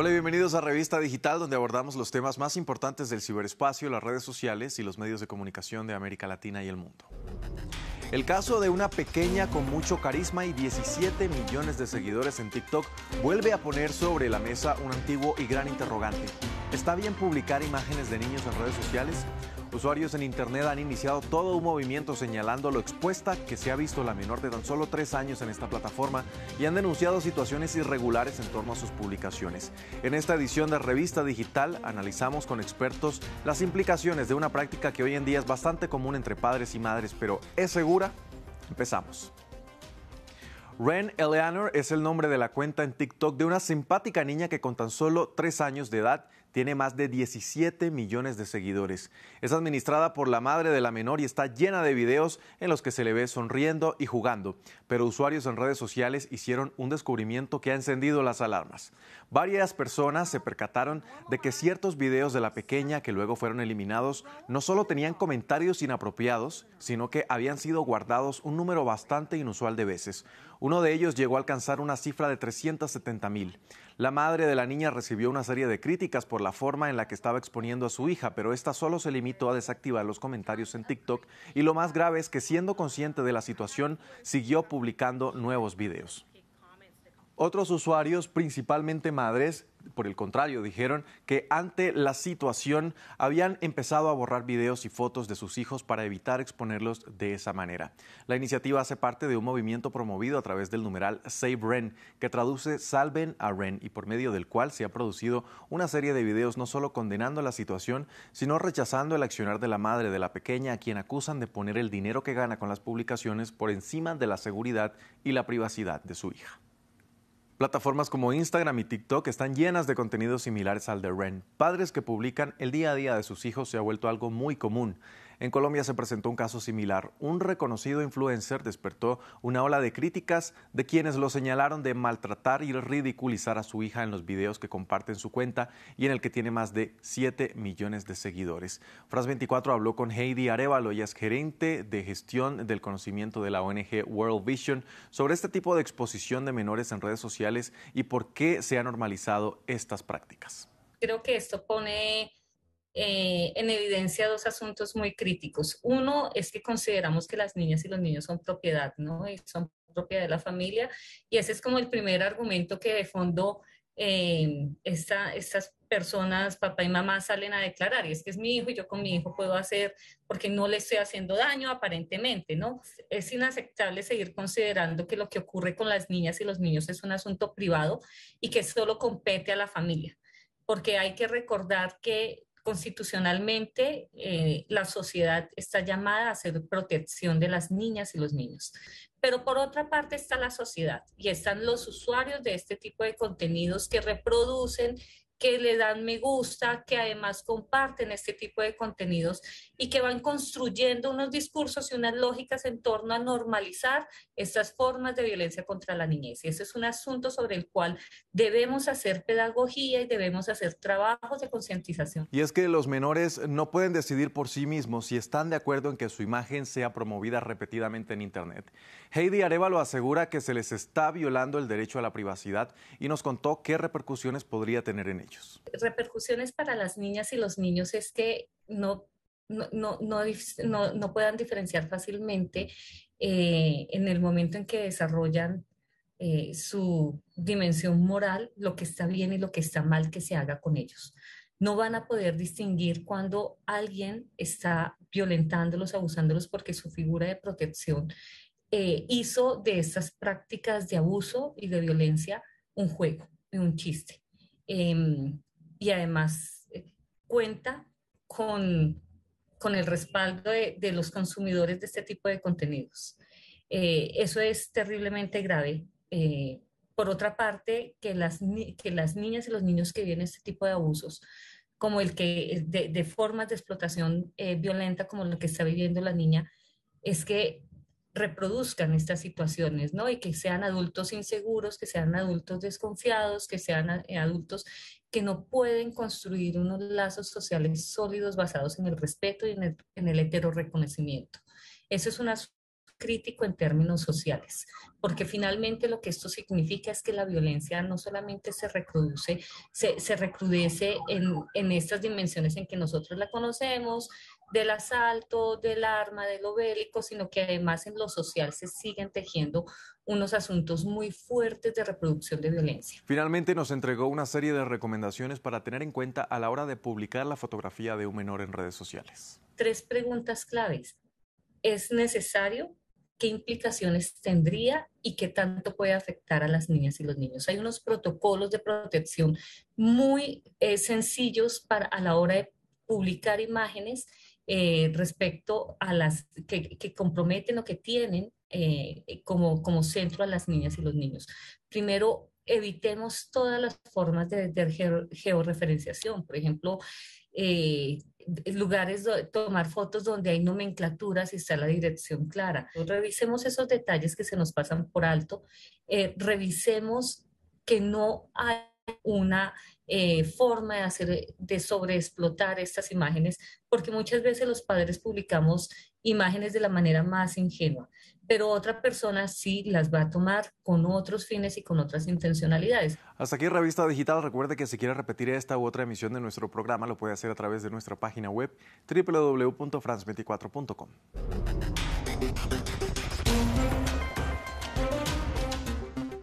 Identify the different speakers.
Speaker 1: Hola y bienvenidos a Revista Digital, donde abordamos los temas más importantes del ciberespacio, las redes sociales y los medios de comunicación de América Latina y el mundo. El caso de una pequeña con mucho carisma y 17 millones de seguidores en TikTok vuelve a poner sobre la mesa un antiguo y gran interrogante. ¿Está bien publicar imágenes de niños en redes sociales? Usuarios en Internet han iniciado todo un movimiento señalando lo expuesta que se ha visto la menor de tan solo tres años en esta plataforma y han denunciado situaciones irregulares en torno a sus publicaciones. En esta edición de Revista Digital analizamos con expertos las implicaciones de una práctica que hoy en día es bastante común entre padres y madres, pero ¿es segura? Empezamos. Ren Eleanor es el nombre de la cuenta en TikTok de una simpática niña que con tan solo tres años de edad tiene más de 17 millones de seguidores. Es administrada por la madre de la menor y está llena de videos en los que se le ve sonriendo y jugando. Pero usuarios en redes sociales hicieron un descubrimiento que ha encendido las alarmas. Varias personas se percataron de que ciertos videos de la pequeña que luego fueron eliminados no solo tenían comentarios inapropiados, sino que habían sido guardados un número bastante inusual de veces. Uno de ellos llegó a alcanzar una cifra de 370 mil. La madre de la niña recibió una serie de críticas por la forma en la que estaba exponiendo a su hija, pero esta solo se limitó a desactivar los comentarios en TikTok y lo más grave es que siendo consciente de la situación, siguió publicando nuevos videos. Otros usuarios, principalmente madres, por el contrario, dijeron que ante la situación habían empezado a borrar videos y fotos de sus hijos para evitar exponerlos de esa manera. La iniciativa hace parte de un movimiento promovido a través del numeral Save Ren, que traduce Salven a Ren y por medio del cual se ha producido una serie de videos no solo condenando la situación, sino rechazando el accionar de la madre de la pequeña a quien acusan de poner el dinero que gana con las publicaciones por encima de la seguridad y la privacidad de su hija. Plataformas como Instagram y TikTok están llenas de contenidos similares al de Ren. Padres que publican el día a día de sus hijos se ha vuelto algo muy común. En Colombia se presentó un caso similar. Un reconocido influencer despertó una ola de críticas de quienes lo señalaron de maltratar y ridiculizar a su hija en los videos que comparte en su cuenta y en el que tiene más de 7 millones de seguidores. Fras24 habló con Heidi Arevalo, ella es gerente de gestión del conocimiento de la ONG World Vision, sobre este tipo de exposición de menores en redes sociales y por qué se han normalizado estas prácticas.
Speaker 2: Creo que esto pone eh, en evidencia dos asuntos muy críticos. Uno es que consideramos que las niñas y los niños son propiedad, ¿no? Y son propiedad de la familia. Y ese es como el primer argumento que de fondo eh, estas personas, papá y mamá, salen a declarar. Y es que es mi hijo y yo con mi hijo puedo hacer porque no le estoy haciendo daño aparentemente, ¿no? Es inaceptable seguir considerando que lo que ocurre con las niñas y los niños es un asunto privado y que solo compete a la familia porque hay que recordar que constitucionalmente eh, la sociedad está llamada a hacer protección de las niñas y los niños. Pero por otra parte está la sociedad y están los usuarios de este tipo de contenidos que reproducen que le dan me gusta, que además comparten este tipo de contenidos y que van construyendo unos discursos y unas lógicas en torno a normalizar estas formas de violencia contra la niñez. Y ese es un asunto sobre el cual debemos hacer pedagogía y debemos hacer trabajos de concientización.
Speaker 1: Y es que los menores no pueden decidir por sí mismos si están de acuerdo en que su imagen sea promovida repetidamente en Internet. Heidi Arevalo asegura que se les está violando el derecho a la privacidad y nos contó qué repercusiones podría tener en
Speaker 2: Repercusiones para las niñas y los niños es que no no, no, puedan diferenciar fácilmente eh, en el momento en que desarrollan eh, su dimensión moral, lo que está bien y lo que está mal que se haga con ellos. No van a poder distinguir cuando alguien está violentándolos, abusándolos porque su figura de protección eh, hizo de estas prácticas de abuso y de violencia un juego, un chiste. Em, y además cuenta con con el respaldo de, los consumidores de este tipo de contenidos. Eh, eso es terriblemente grave. Eh, por otra parte, que las, que las niñas y los niños que viven este tipo de abusos, como el que de, formas de explotación eh, violenta como lo que está viviendo la niña, es que reproduzcan estas situaciones, ¿no? Y que sean adultos inseguros, que sean adultos desconfiados, que sean adultos que no pueden construir unos lazos sociales sólidos basados en el respeto y en el, en el hetero reconocimiento. Eso es un asunto crítico en términos sociales, porque finalmente lo que esto significa es que la violencia no solamente se reproduce, se, se recrudece en, en estas dimensiones en que nosotros la conocemos, del asalto, del arma, de lo bélico, sino que además en lo social se siguen tejiendo unos asuntos muy fuertes de reproducción de violencia.
Speaker 1: Finalmente nos entregó una serie de recomendaciones para tener en cuenta a la hora de publicar la fotografía de un menor en redes sociales.
Speaker 2: Tres preguntas claves. ¿Es necesario? ¿Qué implicaciones tendría y qué tanto puede afectar a las niñas y los niños? Hay unos protocolos de protección muy eh, sencillos para a la hora de publicar imágenes eh, respecto a las que, comprometen o que tienen eh, como, como centro a las niñas y los niños. Primero, evitemos todas las formas de, de georreferenciación, por ejemplo, eh, lugares, tomar fotos donde hay nomenclaturas y está la dirección clara. Revisemos esos detalles que se nos pasan por alto, eh, revisemos que no hay una eh, forma de hacer, de sobreexplotar estas imágenes, porque muchas veces los padres publicamos imágenes de la manera más ingenua, pero otra persona sí las va a tomar con otros fines y con otras intencionalidades.
Speaker 1: Hasta aquí Revista Digital. Recuerde que si quiere repetir esta u otra emisión de nuestro programa, lo puede hacer a través de nuestra página web www.france24.com.